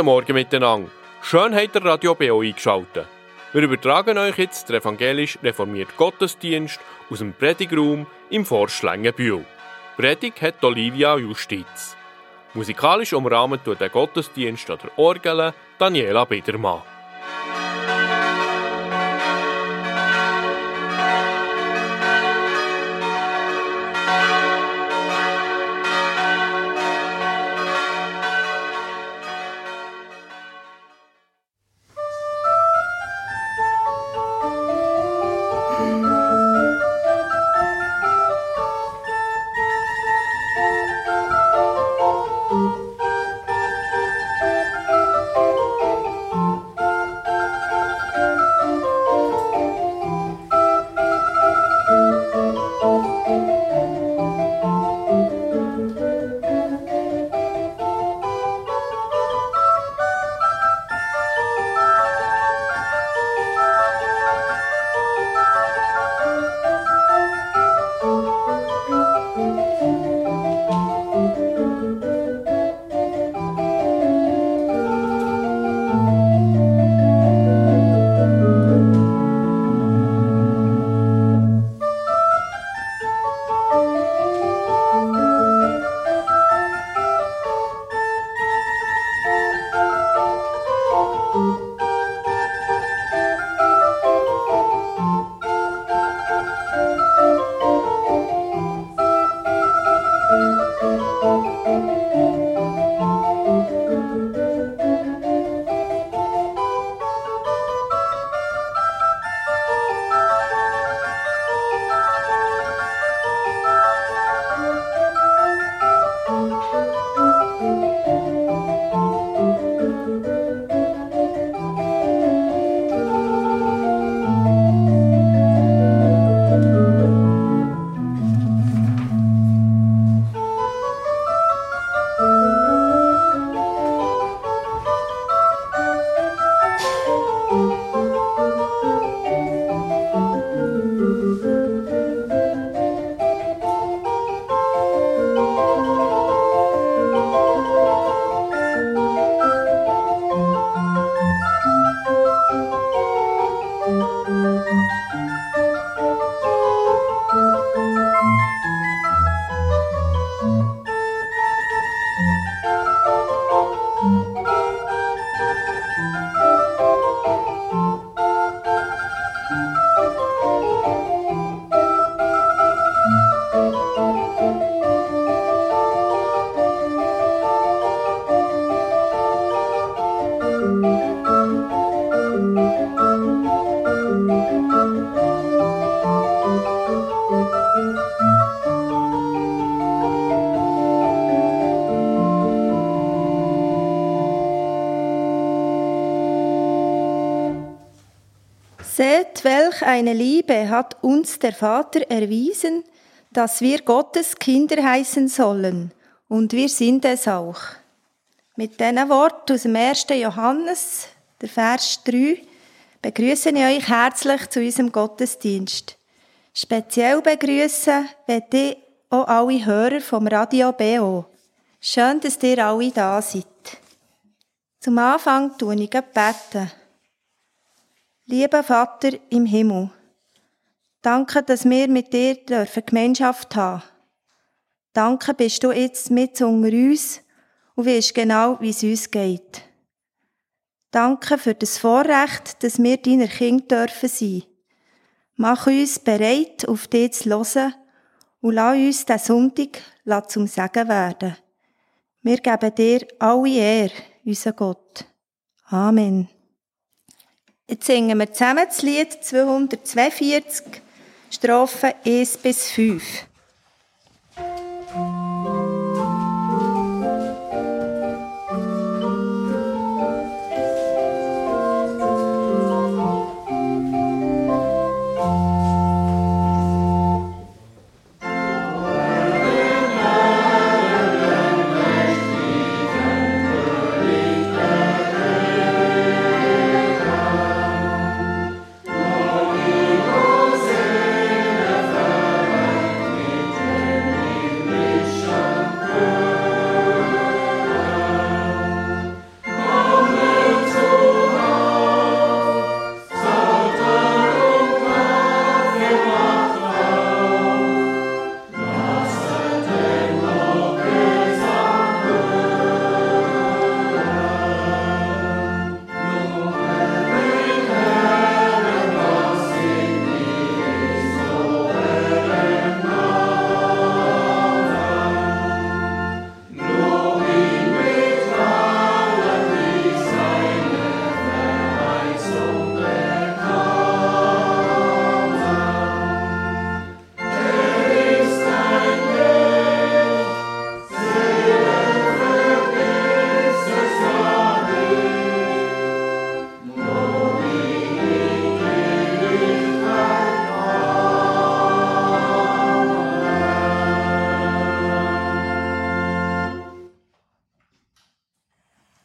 Guten Morgen miteinander. Schön habt ihr Radio BO eingeschaltet. Wir übertragen euch jetzt den evangelisch reformierten Gottesdienst aus dem Predigraum im Forschlängenbühl. Predigt hat Olivia Justiz. Musikalisch umrahmt durch den Gottesdienst an der Orgel Daniela Biedermann. Welch eine Liebe hat uns der Vater erwiesen, dass wir Gottes Kinder heißen sollen. Und wir sind es auch. Mit diesen Worten aus dem 1. Johannes, der Vers 3, begrüße ich euch herzlich zu unserem Gottesdienst. Speziell begrüßen werde ich auch alle Hörer vom Radio BO. Schön, dass ihr alle da seid. Zum Anfang tue ich beten. Lieber Vater im Himmel, danke, dass wir mit dir dürfen Gemeinschaft haben. Danke, bist du jetzt mit unter uns und weißt genau, wie es uns geht. Danke für das Vorrecht, dass wir deiner Kinder dürfen sein. Mach uns bereit, auf dich zu hören und lass uns den Sonntag zum Segen werden. Wir geben dir alle Ehre, unser Gott. Amen. Jetzt singen wir zusammen das Lied 242, Strophen 1 bis 5.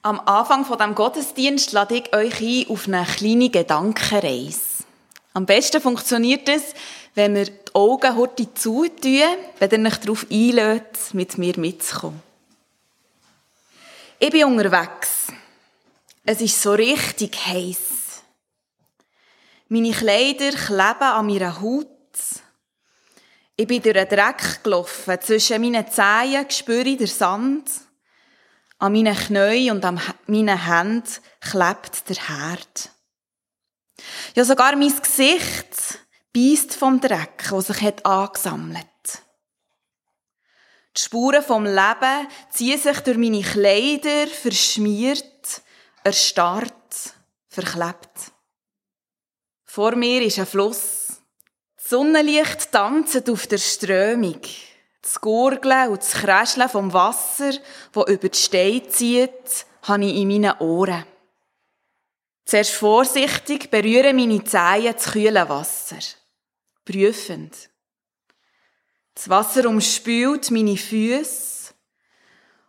Am Anfang von dem Gottesdienst lade ich euch ein auf eine kleine Gedankenreise. Am besten funktioniert es, wenn wir die Augen heute zutun, wenn ihr euch darauf einlädt, mit mir mitzukommen. Ich bin unterwegs. Es ist so richtig heiß. Meine Kleider kleben an meiner Haut. Ich bin durch den Dreck gelaufen. Zwischen meinen Zehen spüre ich den Sand. An meinen Knien und an meinen Händen klebt der Herd. Ja, sogar mein Gesicht beißt vom Dreck, der sich hat angesammelt. Die Spuren vom Leben ziehen sich durch meine Kleider, verschmiert, erstarrt, verklebt. Vor mir ist ein Fluss. Das Sonnenlicht tanzt auf der Strömung. Das Gurgeln und das Kräscheln vom Wasser, das über die Steine zieht, habe ich in meinen Ohren. Zuerst vorsichtig berühren meine Zehen das kühle Wasser. Prüfend. Das Wasser umspült meine Füße.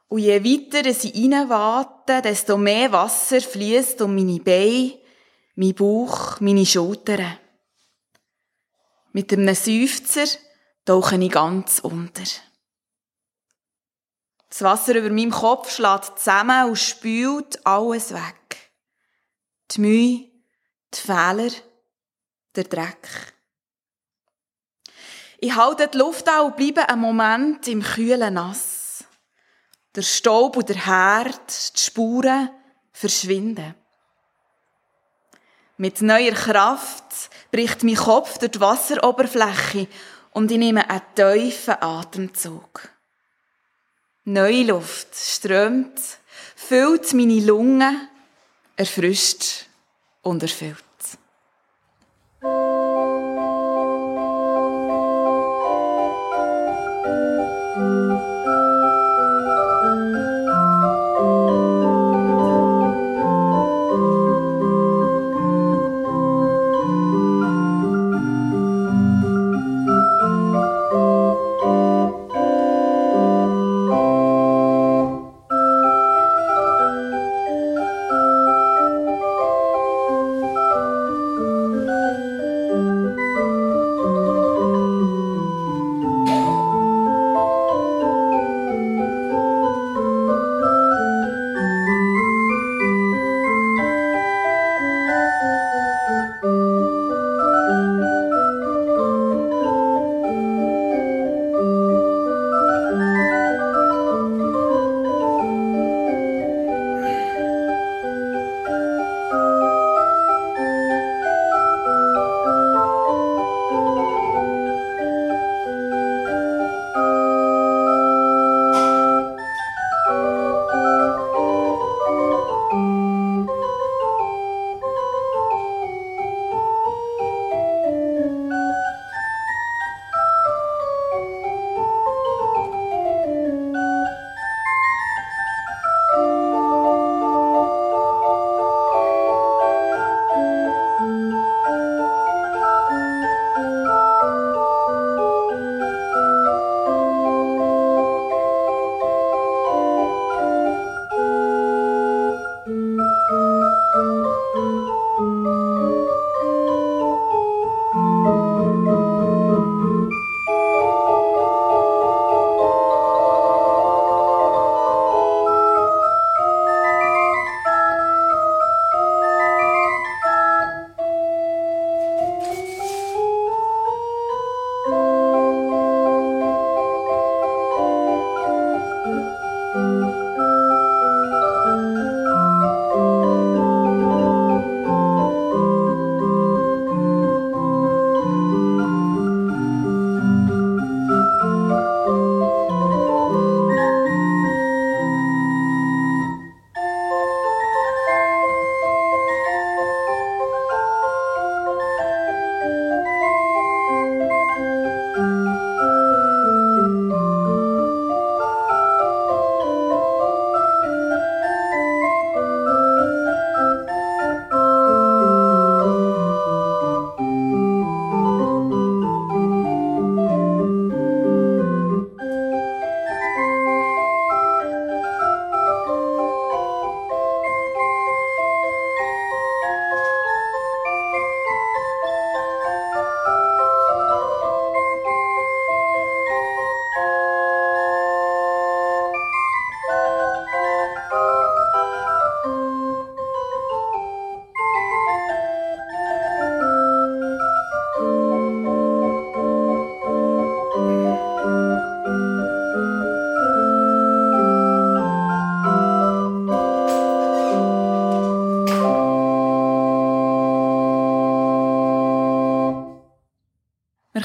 Und je weiter sie reinwarten, desto mehr Wasser fließt um meine Beine, mein Bauch, meine Schultern. Mit einem Seufzer tauche ich ganz unter. Das Wasser über meinem Kopf schlägt zusammen und spült alles weg. Die Mühe, die Fehler, der Dreck. Ich halte die Luft an und bleibe einen Moment im kühlen Nass. Der Staub und der Herd, die Spuren verschwinden. Mit neuer Kraft bricht mein Kopf durch die Wasseroberfläche und ich nehme einen tiefen Atemzug. Neue Luft strömt, füllt meine Lungen, erfrischt und erfüllt.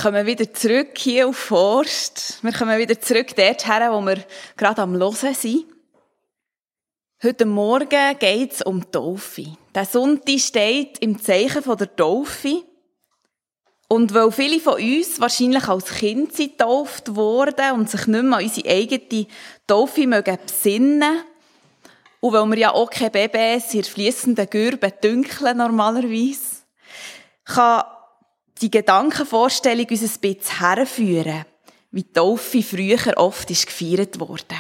Kommen wieder zurück hier auf Forst. Wir kommen wieder zurück dorthin, wo wir gerade am Hören sind. Heute Morgen geht es um Taufe. Der Sonntag steht im Zeichen der Taufe. Und weil viele von uns wahrscheinlich als Kind getauft wurden und sich nicht mehr an unsere eigene Taufe mögen besinnen, und weil wir ja auch keine Babys in fließenden Gürben dünkeln normalerweise, kann die Gedankenvorstellung uns ein bisschen herführen, wie die Taufe früher oft ist gefeiert wurde.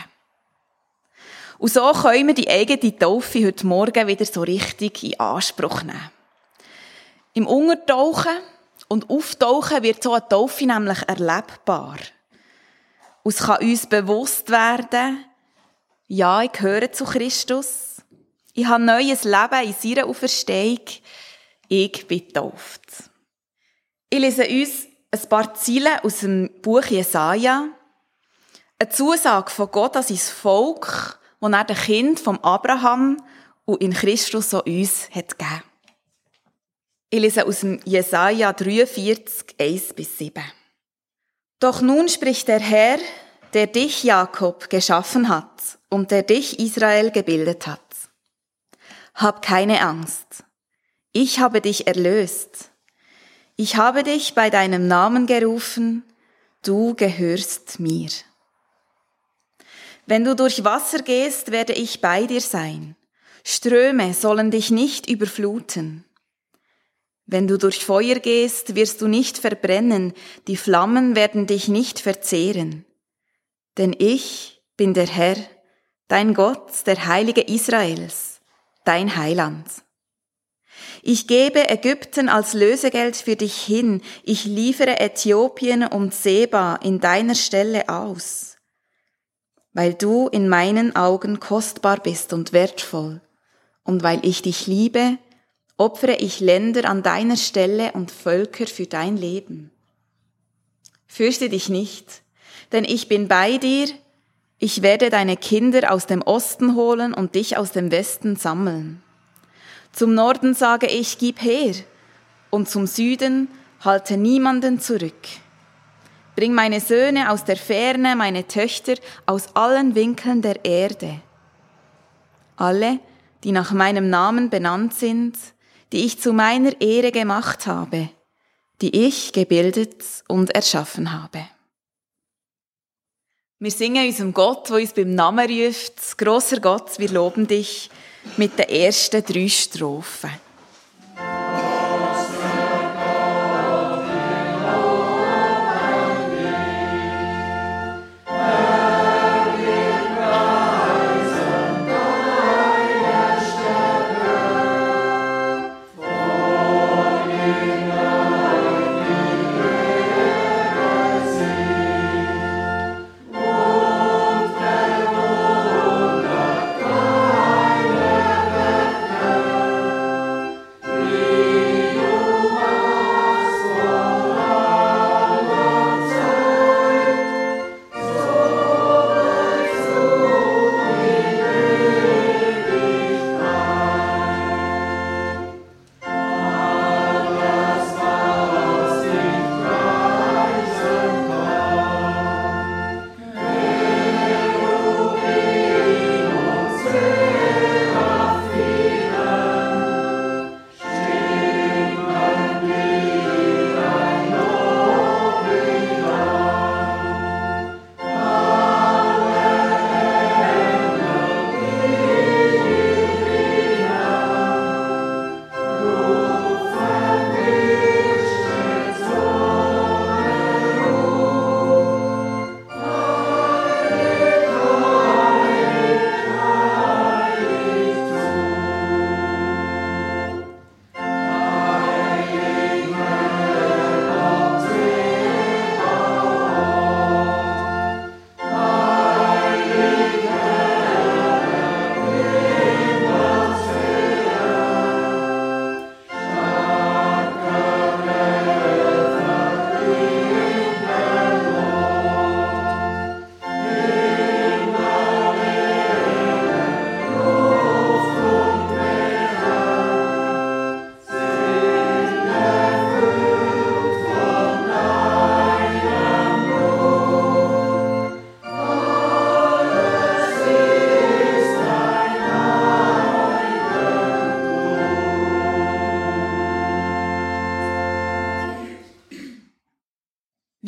Und so können wir die eigene Taufe heute Morgen wieder so richtig in Anspruch nehmen. Im Untertauchen und Auftauchen wird so eine Taufe nämlich erlebbar. Und es kann uns bewusst werden, ja, ich gehöre zu Christus. Ich habe neues Leben in seiner Auferstehung. Ich bin getauft. Ich lese uns ein paar Ziele aus dem Buch Jesaja. Eine Zusage von Gott an sein Volk, das er den Kind von Abraham und in Christus so uns hat gegeben. Ich lese aus dem Jesaja 43, 1 bis 7. Doch nun spricht der Herr, der dich, Jakob, geschaffen hat und der dich, Israel, gebildet hat. Hab keine Angst. Ich habe dich erlöst. Ich habe dich bei deinem Namen gerufen, du gehörst mir. Wenn du durch Wasser gehst, werde ich bei dir sein. Ströme sollen dich nicht überfluten. Wenn du durch Feuer gehst, wirst du nicht verbrennen, die Flammen werden dich nicht verzehren. Denn ich bin der Herr, dein Gott, der Heilige Israels, dein Heiland. Ich gebe Ägypten als Lösegeld für dich hin, ich liefere Äthiopien und Seba in deiner Stelle aus, weil du in meinen Augen kostbar bist und wertvoll, und weil ich dich liebe, opfere ich Länder an deiner Stelle und Völker für dein Leben. Fürchte dich nicht, denn ich bin bei dir, ich werde deine Kinder aus dem Osten holen und dich aus dem Westen sammeln. Zum Norden sage ich, gib her, und zum Süden halte niemanden zurück. Bring meine Söhne aus der Ferne, meine Töchter aus allen Winkeln der Erde. Alle, die nach meinem Namen benannt sind, die ich zu meiner Ehre gemacht habe, die ich gebildet und erschaffen habe. Wir singen unserem Gott, der uns beim Namen ruft, grosser Gott, wir loben dich, mit den ersten drei Strophen.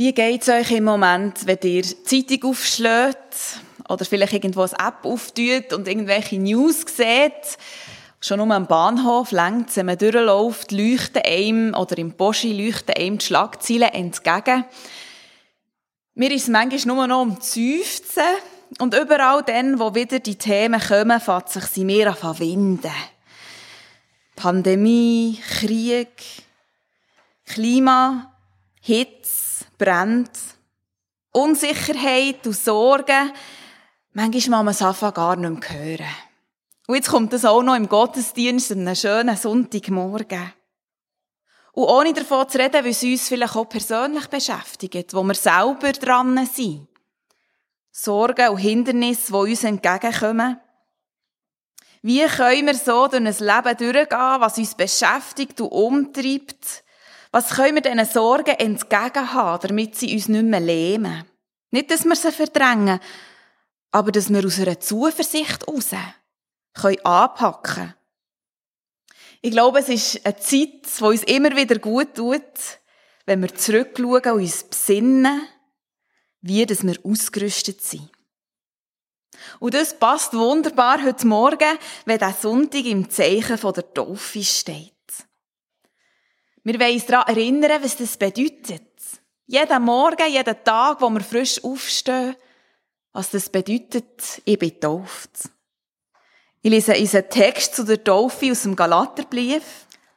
Wie geht's euch im Moment, wenn ihr Zeitung aufschlägt oder vielleicht irgendwo eine App auftut und irgendwelche News seht? Schon um am Bahnhof längt wenn man durchläuft, leuchten einem oder im Boschi leuchten einem die Schlagzeilen entgegen. Mir ist es manchmal nur noch um Seufzen und überall dann, wo wieder die Themen kommen, fängt sich sie mehr an verwinden. Pandemie, Krieg, Klima, Hitze, Brand, Unsicherheit und Sorgen. Manchmal muss man es gar nicht mehr hören. Und jetzt kommt das auch noch im Gottesdienst an einem schönen Sonntagmorgen. Und ohne davon zu reden, wie es uns vielleicht auch persönlich beschäftigt, wo wir selber dran sind. Sorgen und Hindernisse, die uns entgegenkommen. Wie können wir so durch ein Leben durchgehen, was uns beschäftigt und umtreibt? Was können wir diesen Sorgen entgegenhaben, damit sie uns nicht mehr lähmen? Nicht, dass wir sie verdrängen, aber dass wir aus einer Zuversicht heraus können anpacken Ich glaube, es ist eine Zeit, die uns immer wieder gut tut, wenn wir zurückschauen und uns besinnen, wie dass wir ausgerüstet sind. Und das passt wunderbar heute Morgen, wenn der Sonntag im Zeichen der Taufe steht. Wir wollen uns daran erinnern, was das bedeutet. Jeden Morgen, jeden Tag, wo wir frisch aufstehen, was das bedeutet, ich bin getauft. Ich lese unseren Text zu der Taufe aus dem Galaterbrief,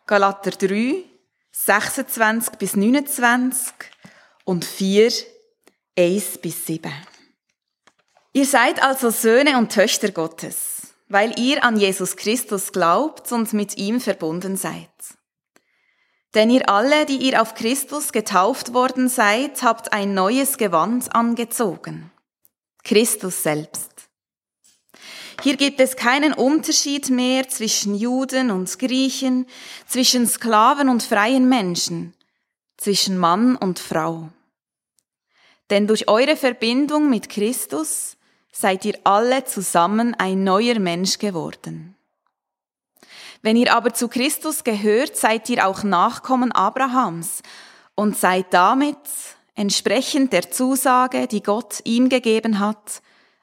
Galater 3, 26 bis 29 und 4, 1 bis 7. Ihr seid also Söhne und Töchter Gottes, weil ihr an Jesus Christus glaubt und mit ihm verbunden seid. Denn ihr alle, die ihr auf Christus getauft worden seid, habt ein neues Gewand angezogen. Christus selbst. Hier gibt es keinen Unterschied mehr zwischen Juden und Griechen, zwischen Sklaven und freien Menschen, zwischen Mann und Frau. Denn durch eure Verbindung mit Christus seid ihr alle zusammen ein neuer Mensch geworden. Wenn ihr aber zu Christus gehört, seid ihr auch Nachkommen Abrahams und seid damit, entsprechend der Zusage, die Gott ihm gegeben hat,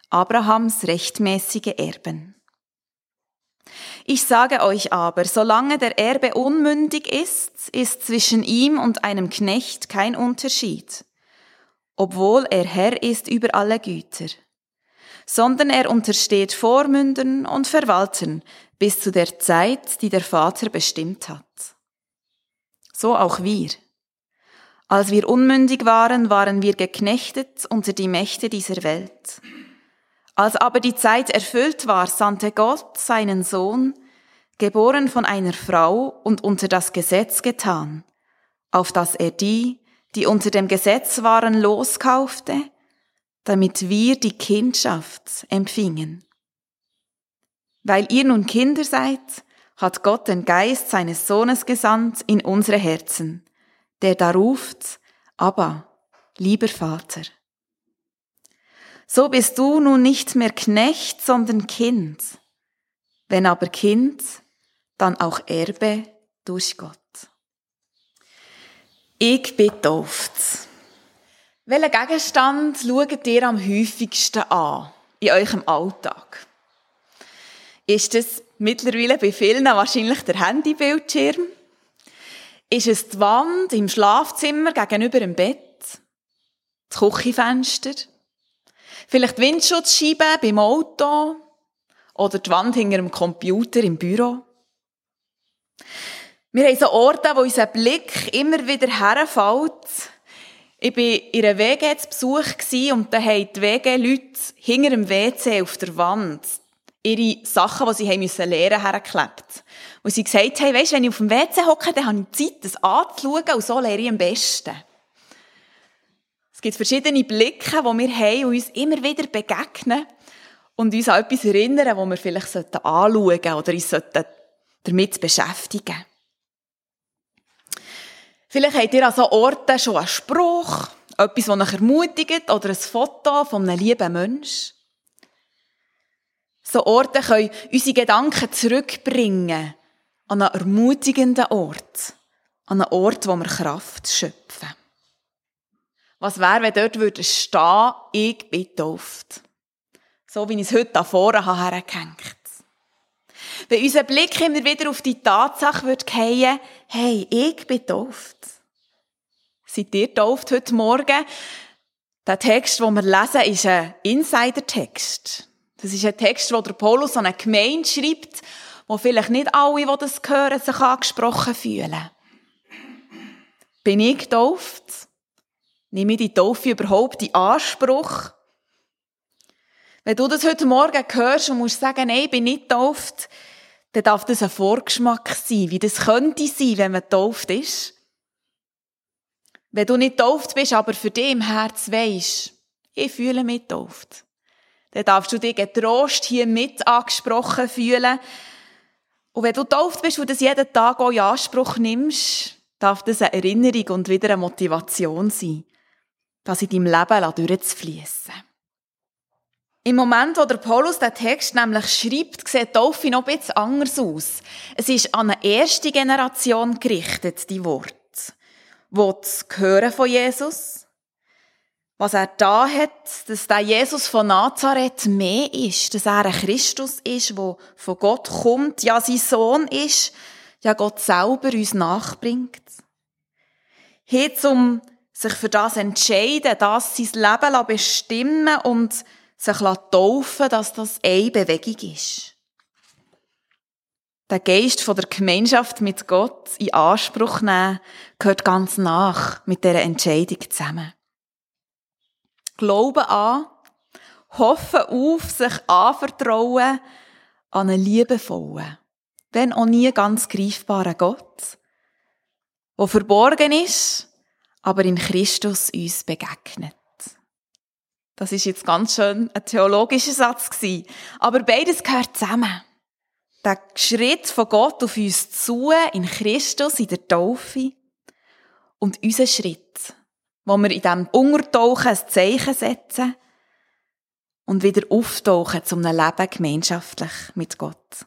Abrahams rechtmäßige Erben. Ich sage euch aber, solange der Erbe unmündig ist, ist zwischen ihm und einem Knecht kein Unterschied, obwohl er Herr ist über alle Güter sondern er untersteht Vormündern und Verwaltern bis zu der Zeit, die der Vater bestimmt hat. So auch wir. Als wir unmündig waren, waren wir geknechtet unter die Mächte dieser Welt. Als aber die Zeit erfüllt war, sandte Gott seinen Sohn, geboren von einer Frau und unter das Gesetz getan, auf dass er die, die unter dem Gesetz waren, loskaufte damit wir die Kindschaft empfingen. Weil ihr nun Kinder seid, hat Gott den Geist seines Sohnes gesandt in unsere Herzen, der da ruft, aber, lieber Vater. So bist du nun nicht mehr Knecht, sondern Kind. Wenn aber Kind, dann auch Erbe durch Gott. Ich bin getauft. Welchen Gegenstand schaut ihr am häufigsten an in eurem Alltag? Ist es mittlerweile bei vielen wahrscheinlich der Handybildschirm? Ist es die Wand im Schlafzimmer gegenüber dem Bett? Das Küchenfenster? Vielleicht die Windschutzscheibe beim Auto? Oder die Wand hinter dem Computer im Büro? Wir haben so Orte, wo unser Blick immer wieder herfällt, ich war in einer WG zu Besuch und da haben die WG-Leute hinter dem WC auf der Wand ihre Sachen, die sie haben müssen lernen, hergeklebt. Und sie gesagt haben, weisst, wenn ich auf dem WC hocke, dann habe ich Zeit, das anzuschauen und so lehre ich am besten. Es gibt verschiedene Blicke, die wir haben und uns immer wieder begegnen und uns an etwas erinnern, das wir vielleicht anschauen sollten oder uns damit beschäftigen sollten. Vielleicht habt ihr an so Orten schon einen Spruch, etwas, das euch ermutigt, oder ein Foto von einem lieben Menschen. So Orte können unsere Gedanken zurückbringen an einen ermutigenden Ort, an einen Ort, wo wir Kraft schöpfen. Was wäre, wenn dort würde stehen, ich bin getauft. So wie ich es heute da vorne hergehängt Wenn unser Blick immer wieder auf die Tatsache wird fallen, hey, ich bin getauft. Seid ihr getauft heute Morgen? Der Text, den wir lesen, ist ein Insider-Text. Das ist ein Text, wo der Paulus an eine Gemeinde schreibt, wo vielleicht nicht alle, die das hören, sich angesprochen fühlen. Bin ich getauft? Nehme ich die Taufe überhaupt in Anspruch? Wenn du das heute Morgen hörst und musst sagen, nein, ich bin nicht getauft, dann darf das ein Vorgeschmack sein, wie das könnte sein, wenn man getauft ist. Wenn du nicht getauft bist, aber für dich im Herz weisst, ich fühle mich getauft, dann darfst du dich getrost hier mit angesprochen fühlen. Und wenn du getauft bist und das jeden Tag auch in Anspruch nimmst, darf das eine Erinnerung und wieder eine Motivation sein, das in deinem Leben durchzufließen. Im Moment, wo der Paulus den Text nämlich schreibt, sieht die Taufe noch bisschen anders aus. Es ist an eine erste Generation gerichtet, die Worte. Wo das Hören von Jesus, was er da hat, dass der Jesus von Nazareth mehr ist, dass er ein Christus ist, der von Gott kommt, ja sein Sohn ist, ja Gott selber uns nachbringt. Hier zum sich für das entscheiden, das sein Leben bestimmen und sich taufen dass das eine Bewegung ist. Der Geist der Gemeinschaft mit Gott in Anspruch nehmen, gehört ganz nach mit dieser Entscheidung zusammen. Glauben an, hoffen auf, sich anvertrauen an einen liebevollen, wenn auch nie ganz greifbaren Gott, der verborgen ist, aber in Christus uns begegnet. Das ist jetzt ganz schön ein theologischer Satz gewesen. Aber beides gehört zusammen. Der Schritt von Gott auf uns zu, in Christus, in der Taufe. Und unser Schritt, wo wir in diesem Untertauchen ein Zeichen setzen und wieder auftauchen zum Leben gemeinschaftlich mit Gott.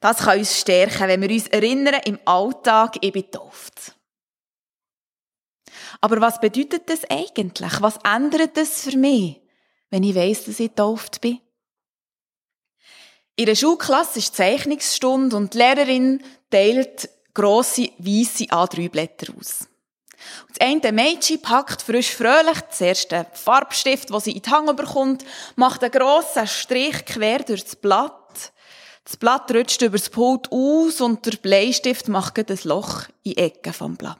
Das kann uns stärken, wenn wir uns erinnern, im Alltag, ich bin tauft. Aber was bedeutet das eigentlich? Was ändert das für mich, wenn ich weiss, dass ich getauft bin? In der Schulklasse ist Zeichnungsstunde und die Lehrerin teilt grosse weiße A3-Blätter aus. Das eine Mädchen packt frisch fröhlich zuerst den Farbstift, den sie in die Hand bekommt, macht einen grossen Strich quer durch das Blatt. Das Blatt rutscht über das Pult aus und der Bleistift macht ein Loch in die Ecke vom Blatt.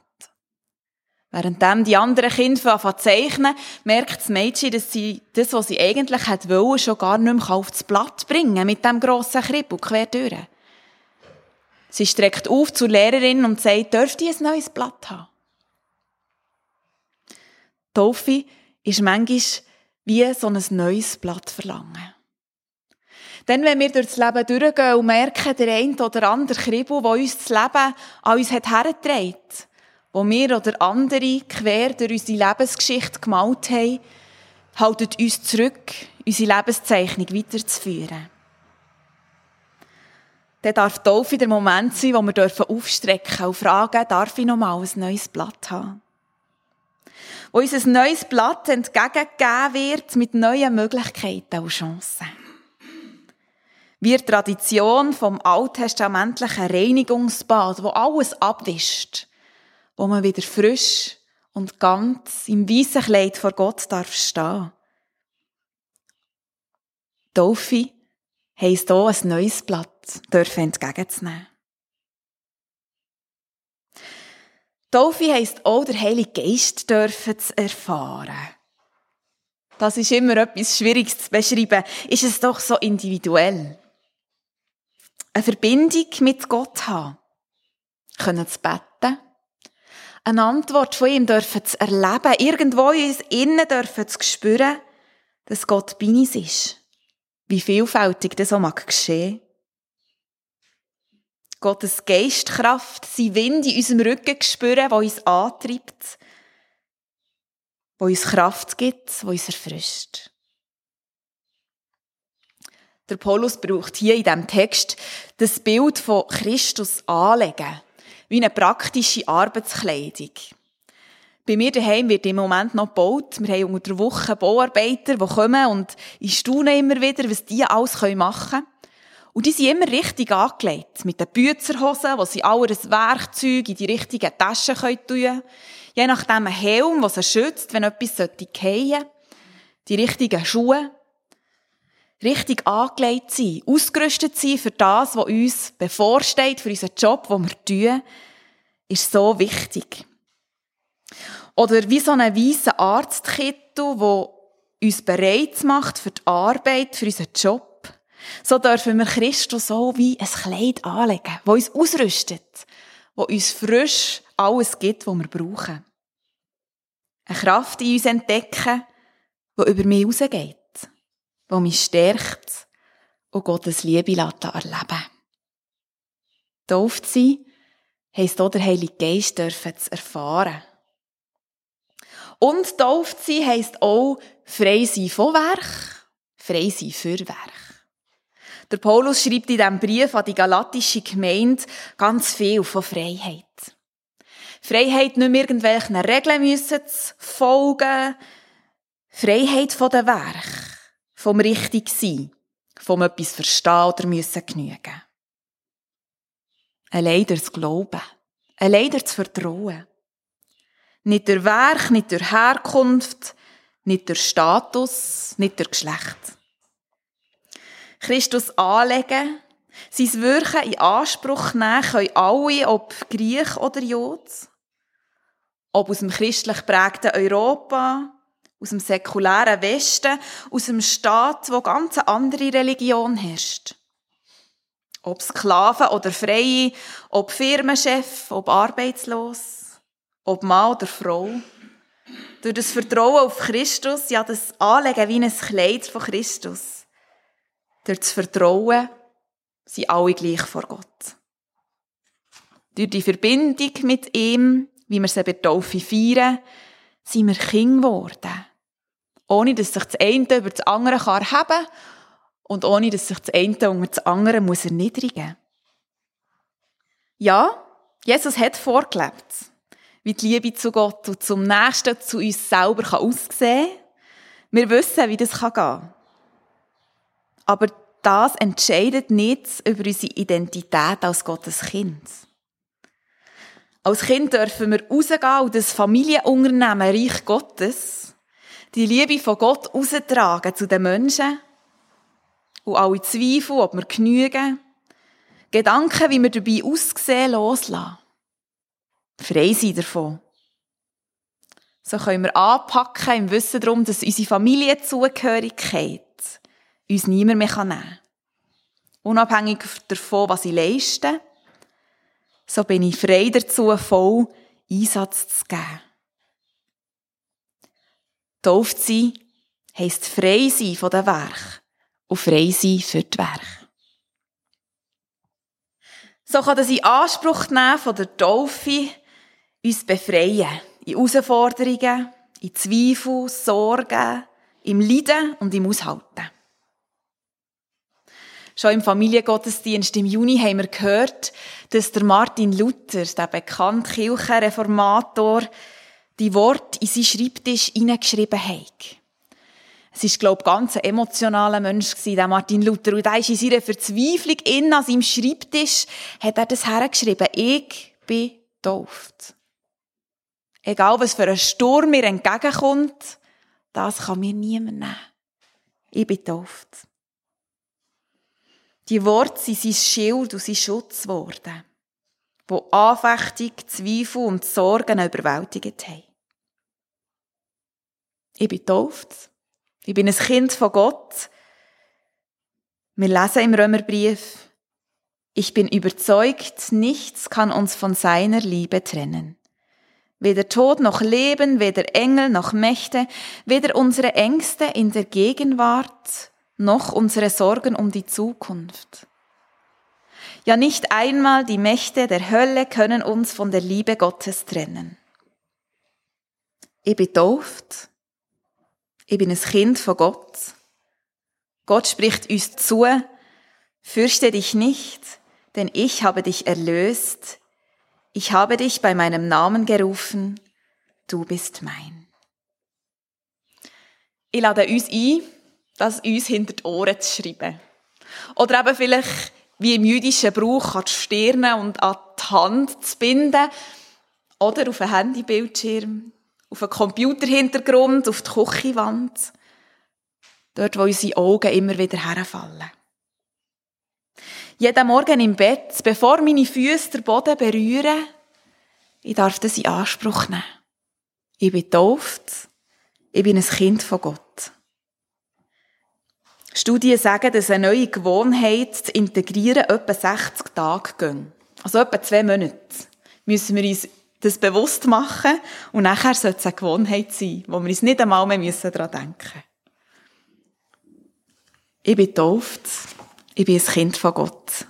Währenddem die anderen Kinder anfangen zeichnen, merkt das Mädchen, dass sie das, was sie eigentlich hätte wollen, schon gar nicht mehr auf das Blatt bringen mit dem grossen Kribbel quer durch. Sie streckt auf zur Lehrerin und sagt, dürft ihr ein neues Blatt haben? Taufe ist manchmal wie so ein neues Blatt verlangen. Dann, wenn wir durchs Leben durchgehen und merken, der eine oder andere Kribbel, der uns das Leben an uns hergetragen hat, wo wir oder andere quer durch unsere Lebensgeschichte gemalt haben, halten uns zurück, unsere Lebenszeichnung weiterzuführen. Dann darf Taufe der Moment sein, wo wir aufstrecken und fragen, darf ich noch mal ein neues Blatt haben? Wo uns ein neues Blatt entgegengegeben wird mit neuen Möglichkeiten und Chancen. Die Tradition vom alttestamentlichen Reinigungsbad, wo alles abwischt wo man wieder frisch und ganz im weißen Kleid vor Gott darf stehen. Taufe heisst hier ein neues Blatt dürfen entgegenzunehmen. Taufe heisst auch, der Heilige Geist dürfen zu erfahren. Das ist immer etwas Schwieriges zu beschreiben. Ist es doch so individuell. Eine Verbindung mit Gott haben. Können zu beten eine Antwort von ihm dürfen zu erleben, irgendwo in uns innen dürfen zu spüren, dass Gott bei uns ist. Wie vielfältig das auch mag geschehen. Gottes Geistkraft, sein Wind in unserem Rücken spüren, wo uns antreibt, wo uns Kraft gibt, wo uns erfrischt. Der Paulus braucht hier in diesem Text das Bild von Christus anlegen wie eine praktische Arbeitskleidung. Bei mir daheim wird im Moment noch gebaut. Wir haben unter der Woche Bauarbeiter, die kommen und ich staune immer wieder, was die alles machen können. Und die sind immer richtig angelegt. Mit den Büzerhosen, wo sie alles Werkzeug in die richtigen Taschen tun können. Je nachdem ein Helm, der sie schützt, wenn etwas fallen sollte. Die richtigen Schuhe. Richtig angelegt sein. Ausgerüstet sein für das, was uns bevorsteht, für unseren Job, den wir tun, ist so wichtig. Oder wie so ein weißer Arztkittel, der uns bereit macht für die Arbeit, für unseren Job. So dürfen wir Christus so wie ein Kleid anlegen, das uns ausrüstet, das uns frisch alles gibt, was wir brauchen. Eine Kraft in uns entdecken, die über mich rausgeht, die mich stärkt und Gottes Liebe erleben Tauft sein heisst auch der Heilige Geist dürfen zu erfahren. Und tauft sein heisst auch frei sein von Werk, frei sein für Werk. Der Paulus schreibt in diesem Brief an die galatische Gemeinde ganz viel von Freiheit. Freiheit, nicht mehr irgendwelchen Regeln müssen zu folgen. Freiheit von den Werk, vom richtig sein, vom etwas verstehen oder müssen genügen. Allein durch Glauben, allein durch Vertrauen. Nicht durch Werk, nicht durch Herkunft, nicht durch Status, nicht durch Geschlecht. Christus anlegen, sein Wirken in Anspruch nehmen können alle, ob Griech oder Jod, ob aus dem christlich prägten Europa, aus dem säkulären Westen, aus dem Staat, wo ganz eine andere Religion herrscht. Ob Sklaven oder Freie, ob Firmenchef, ob arbeitslos ob Mann oder Frau, durch das Vertrauen auf Christus, ja, das Anlegen wie ein Kleid von Christus, durch das Vertrauen sind alle gleich vor Gott. Durch die Verbindung mit ihm, wie wir sie bei der Taufe feiern, sind wir Kinder geworden. Ohne, dass sich das eine über das andere kann erheben und ohne, dass sich das eine unter das andere muss erniedrigen Ja, Jesus hat vorgelebt wie die Liebe zu Gott und zum Nächsten, zu uns selber kann aussehen Wir wissen, wie das gehen kann. Aber das entscheidet nichts über unsere Identität als Gottes Kind. Als Kind dürfen wir rausgehen und das Familienunternehmen Reich Gottes, die Liebe von Gott austragen zu den Menschen und alle Zweifel, ob wir genügen, Gedanken, wie wir dabei aussehen, loslassen frei sein davon. So können wir anpacken im Wissen darum, dass unsere Familienzugehörigkeit uns niemand mehr nehmen kann. Unabhängig davon, was ich leiste, so bin ich frei dazu, voll Einsatz zu geben. Tauft sein heisst frei sein von den Werk und frei sein für die Werk. So kann das in Anspruch nehmen von der Taufe uns befreien. In Herausforderungen, in Zweifel, Sorgen, im Leiden und im Aushalten. Schon im Familiengottesdienst im Juni haben wir gehört, dass der Martin Luther, der bekannte Kirchenreformator, die Worte in seinen Schreibtisch hineingeschrieben hat. Es ist, glaube ich, ganz ein emotionaler Mensch der Martin Luther. Und er ist in seiner Verzweiflung in an seinem Schreibtisch, hat er das hergeschrieben. Ich bin getauft. Egal, was für ein Sturm mir entgegenkommt, das kann mir niemand nehmen. Ich bin getauft. Die Worte sind sein Schild und sein Schutz geworden, wo Anfechtung, Zweifel und Sorgen überwältigt haben. Ich bin getauft. Ich bin ein Kind von Gott. Wir lesen im Römerbrief, ich bin überzeugt, nichts kann uns von seiner Liebe trennen. Weder Tod noch Leben, weder Engel noch Mächte, weder unsere Ängste in der Gegenwart noch unsere Sorgen um die Zukunft. Ja, nicht einmal die Mächte der Hölle können uns von der Liebe Gottes trennen. Ich bin tauft. Ich bin ein Kind von Gott. Gott spricht uns zu, fürchte dich nicht, denn ich habe dich erlöst, ich habe dich bei meinem Namen gerufen, du bist mein. Ich lade uns ein, das uns hinter die Ohren zu schreiben. Oder eben vielleicht, wie im jüdischen Brauch, an die Stirne und an die Hand zu binden. Oder auf einen Handybildschirm, auf einen Computerhintergrund, auf die Küchenwand. Dort, wo unsere Augen immer wieder herfallen. Jeden Morgen im Bett, bevor meine Füße den Boden berühren, ich darf das in Anspruch nehmen. Ich bin getauft, ich bin ein Kind von Gott. Studien sagen, dass eine neue Gewohnheit zu integrieren etwa 60 Tage gehen. Also etwa zwei Monate müssen wir uns das bewusst machen und nachher sollte es eine Gewohnheit sein, wo wir uns nicht einmal mehr daran denken müssen. Ich bin getauft, ich bin ein Kind von Gott.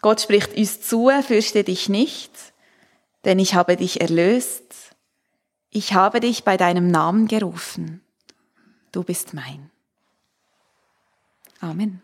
Gott spricht uns zu, fürchte dich nicht, denn ich habe dich erlöst. Ich habe dich bei deinem Namen gerufen. Du bist mein. Amen.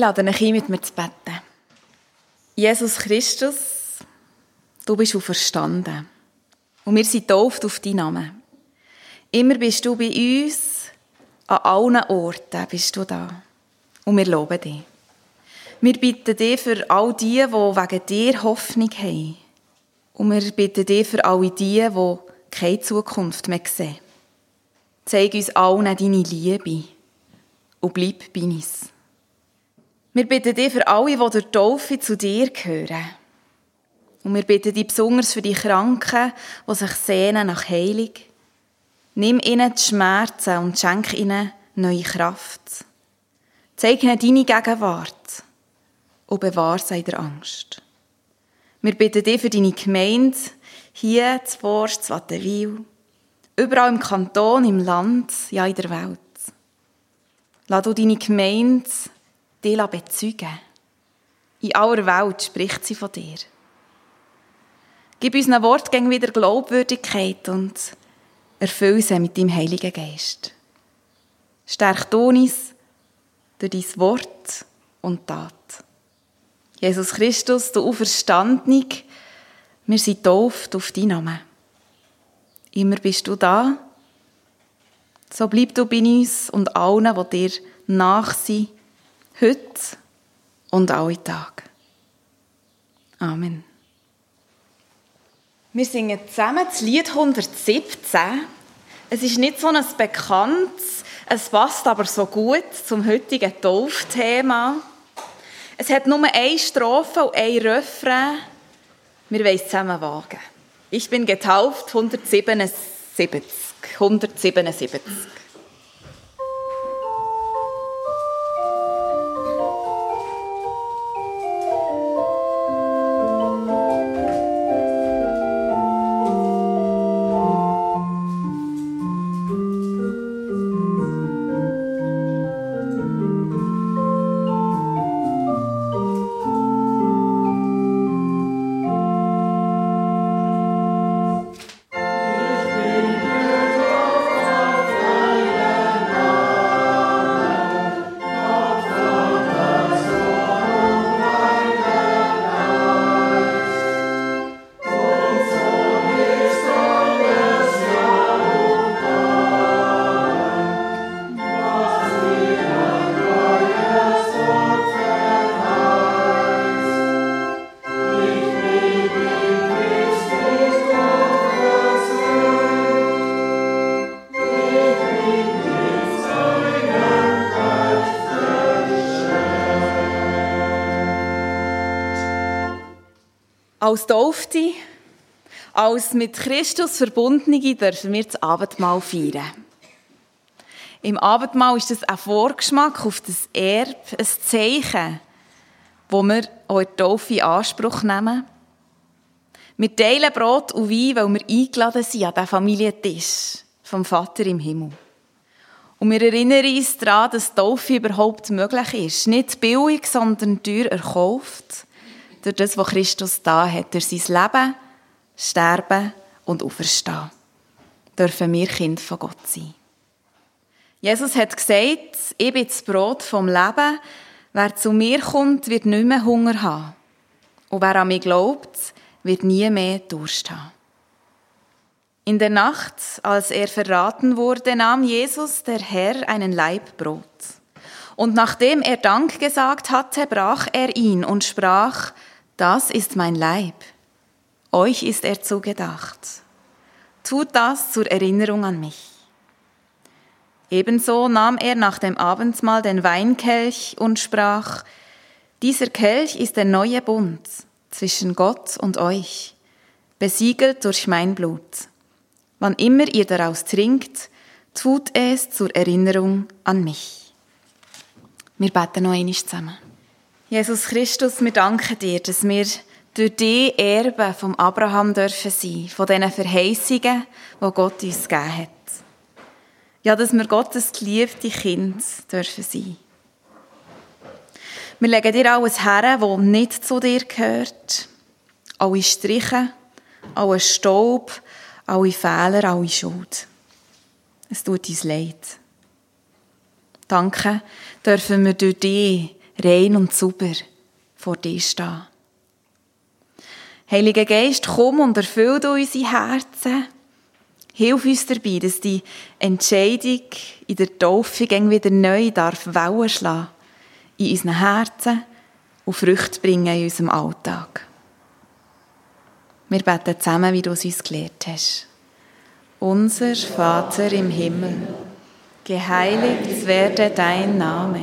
Lade euch ein, mit mir zu beten. Jesus Christus, du bist auferstanden. Und wir sind getauft auf deinen Namen. Immer bist du bei uns, an allen Orten bist du da. Und wir loben dich. Wir bitten dich für all die, die wegen dir Hoffnung haben. Und wir bitten dich für alle die, die keine Zukunft mehr sehen. Zeig uns allen deine Liebe und bleib bei uns. Wir bitten dich für alle, die die Taufe zu dir gehören. Und wir bitten dich besonders für die Kranken, die sich sehnen nach Heilung. Nimm ihnen die Schmerzen und schenk ihnen neue Kraft. Zeig ihnen deine Gegenwart und bewahre sie der Angst. Wir bitten dich für deine Gemeinde, hier, zu Forst, zu Wattenwil, überall im Kanton, im Land, ja in der Welt. Lass du deine Gemeinde dich bezeugen. In aller Welt spricht sie von dir. Gib unseren Wortgängen wieder Glaubwürdigkeit und erfüll sie mit deinem Heiligen Geist. Stärk uns durch dein Wort und Tat. Jesus Christus, du Auferstandene, wir sind tauft auf deinen Namen. Immer bist du da. So bleib du bei uns und allen, die dir nach sind, heute und alle Tage. Amen. Wir singen zusammen das Lied 117. Es ist nicht so ein bekanntes, es passt aber so gut zum heutigen Taufthema. Es hat nur eine Strophe und ein Refrain. Wir wollen es zusammen wagen. Ich bin getauft 177. 177. Als Taufte, als mit Christus Verbundene dürfen wir das Abendmahl feiern. Im Abendmahl ist das ein Vorgeschmack auf das Erb, ein Zeichen, wo wir auch der Taufe in Anspruch nehmen. Wir teilen Brot und Wein, weil wir eingeladen sind an den Familientisch vom Vater im Himmel. Und wir erinnern uns daran, dass Taufe überhaupt möglich ist. Nicht billig, sondern teuer erkauft durch das, was Christus da hat, durch sein Leben, Sterben und Auferstehen, dürfen wir Kind von Gott sein. Jesus hat gesagt, ich bin das Brot vom Leben. Wer zu mir kommt, wird nicht mehr Hunger haben. Und wer an mich glaubt, wird nie mehr Durst haben. In der Nacht, als er verraten wurde, nahm Jesus, der Herr, einen Laib Brot. Und nachdem er Dank gesagt hatte, brach er ihn und sprach, das ist mein Leib. Euch ist er zugedacht. Tut das zur Erinnerung an mich. Ebenso nahm er nach dem Abendmahl den Weinkelch und sprach, dieser Kelch ist der neue Bund zwischen Gott und euch, besiegelt durch mein Blut. Wann immer ihr daraus trinkt, tut es zur Erinnerung an mich. Wir beten noch einmal zusammen. Jesus Christus, wir danken dir, dass wir durch die Erben vom Abraham dürfen sein, von diesen Verheißungen, die Gott uns gegeben hat. Ja, dass wir Gottes geliebte Kind dürfen sein. Wir legen dir alles her, was nicht zu dir gehört. Alle Striche, alle Staub, alle Fehler, alle Schuld. Es tut uns leid. Danke, dürfen wir durch dich rein und sauber vor dir stehen. Heiliger Geist, komm und erfüll unsere Herzen. Hilf uns dabei, dass die Entscheidung in der Taufe wieder neu darf Wellen schlagen in unseren Herzen und Früchte bringen in unserem Alltag. Wir beten zusammen, wie du es uns gelehrt hast. Unser Vater im Himmel, geheiligt werde dein Name,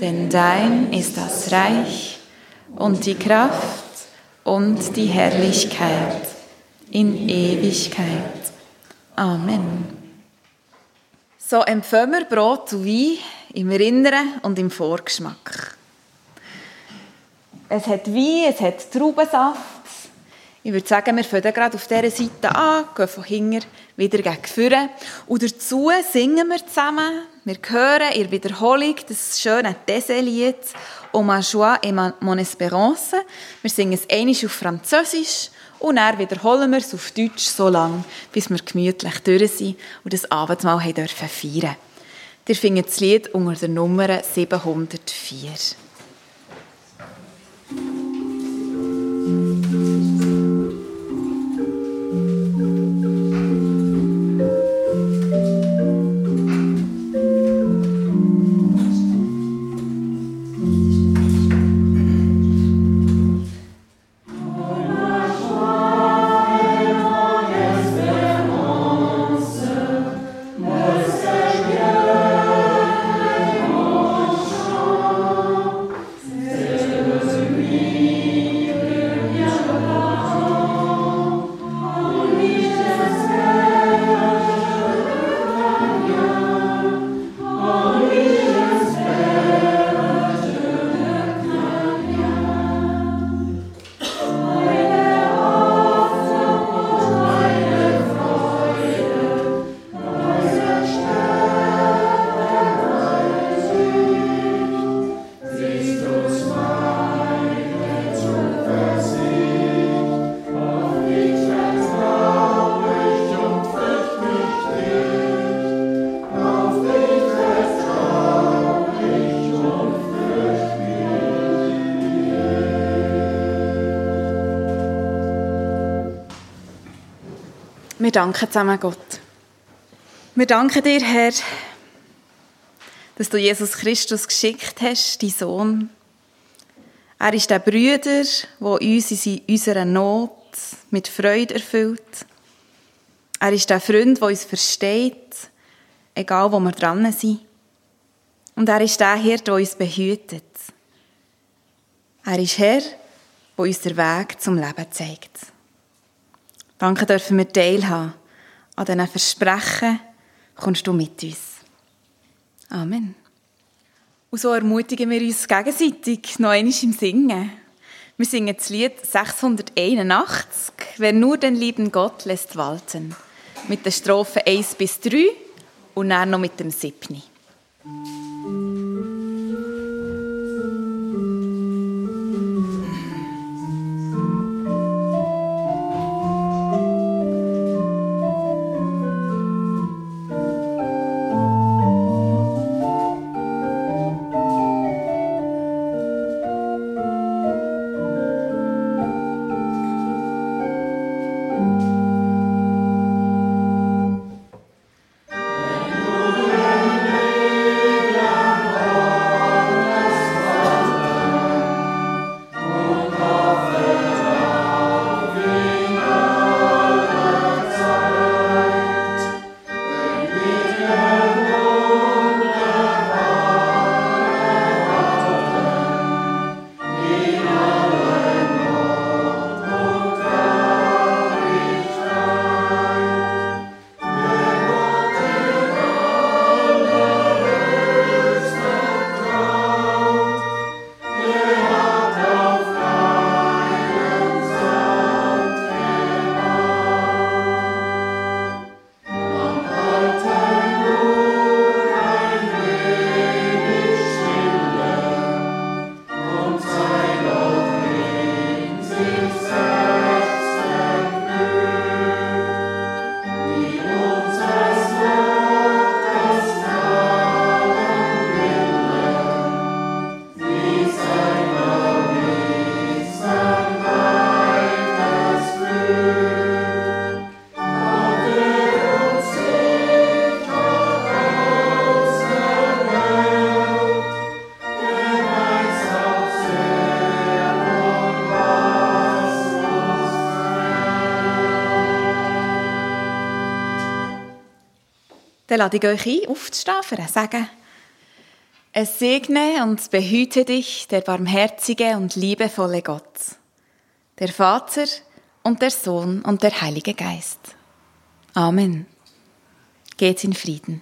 Denn dein ist das Reich und die Kraft und die Herrlichkeit in Ewigkeit. Amen. So empfangen wir Brot und Wein im Inneren und im Vorgeschmack. Es hat Wein, es hat Traubensaft. Ich würde sagen, wir fangen gerade auf dieser Seite an, gehen von hinten wieder gegen vorne. Und dazu singen wir zusammen. Wir hören in Wiederholung das schöne «O ma joie et mon espérance». Wir singen es einmal auf Französisch und dann wiederholen wir es auf Deutsch so lange, bis wir gemütlich durch sind und das Abendmahl feiern dürfen. Ihr findet das Lied unter der Nummer 704. Wir danken zusammen Gott. Wir danken dir, Herr, dass du Jesus Christus geschickt hast, dein Sohn. Er ist der Brüder, der uns in unserer Not mit Freude erfüllt. Er ist der Freund, der uns versteht, egal wo wir dran sind. Und er ist der Herr, der uns behütet. Er ist Herr, der uns den Weg zum Leben zeigt. Danke dürfen wir teilhaben. An diesen Versprechen kommst du mit uns. Amen. Und so ermutigen wir uns gegenseitig noch einmal im Singen. Wir singen das Lied 681, Wer nur den lieben Gott lässt walten. Mit den Strophen 1 bis 3 und dann noch mit dem 7. Dann lade ich euch ein, aufzustehen für ein Sagen. Es segne und behüte dich der barmherzige und liebevolle Gott, der Vater und der Sohn und der Heilige Geist. Amen. Geht in Frieden.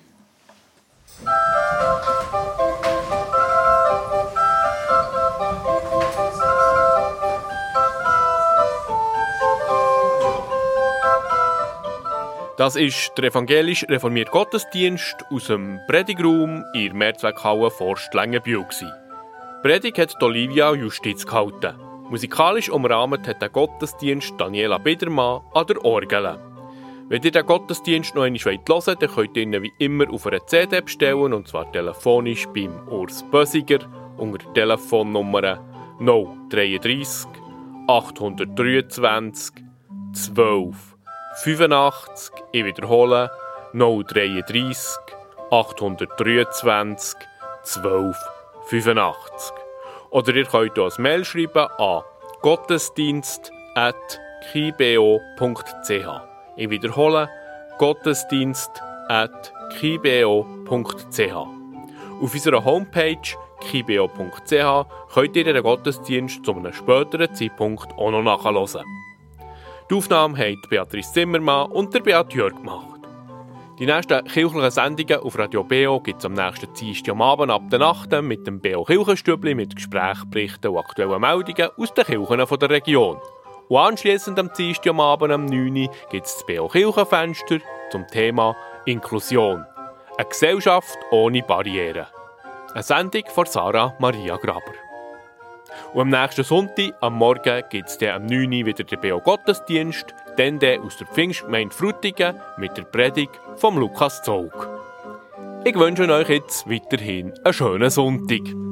Das ist der evangelisch reformierte Gottesdienst aus dem Predigraum in der Mehrzweckhalle Forst Längenbühl. Predig hat Olivia Justiz gehalten. Musikalisch umrahmt hat der Gottesdienst Daniela Biedermann an der Orgel. Wenn ihr den Gottesdienst noch einmal hören wollt, dann könnt ihr ihn wie immer auf einer CD bestellen, und zwar telefonisch beim Urs Bösiger unter der Telefonnummer 033 823 12 85, ich wiederhole, 033 823 12 85. Oder ihr könnt uns Mail schreiben an gottesdienst.kibo.ch. Ich wiederhole, gottesdienst.kibo.ch. Auf unserer Homepage kibeo.ch könnt ihr den Gottesdienst zu einem späteren Zeitpunkt auch noch nachhören. Die Aufnahme haben Beatrice Zimmermann und der Beat Jörg gemacht. Die nächsten kirchlichen Sendungen auf Radio BO gibt es am nächsten Dienstag am Abend ab der Nacht mit dem BO Kirchenstübli mit Gesprächen, Berichten und aktuellen Meldungen aus den Kirchen der Region. Und anschliessend am Dienstag am Abend am 9 Uhr gibt es das BO Kirchenfenster zum Thema Inklusion. Eine Gesellschaft ohne Barrieren. Eine Sendung von Sarah Maria Graber. Und am nächsten Sonntag, am Morgen, gibt es am 9 Uhr wieder den BO-Gottesdienst, dann der aus der Pfingstgemeinde Frutigen mit der Predigt vom Lukas Zog. Ich wünsche euch jetzt weiterhin einen schönen Sonntag.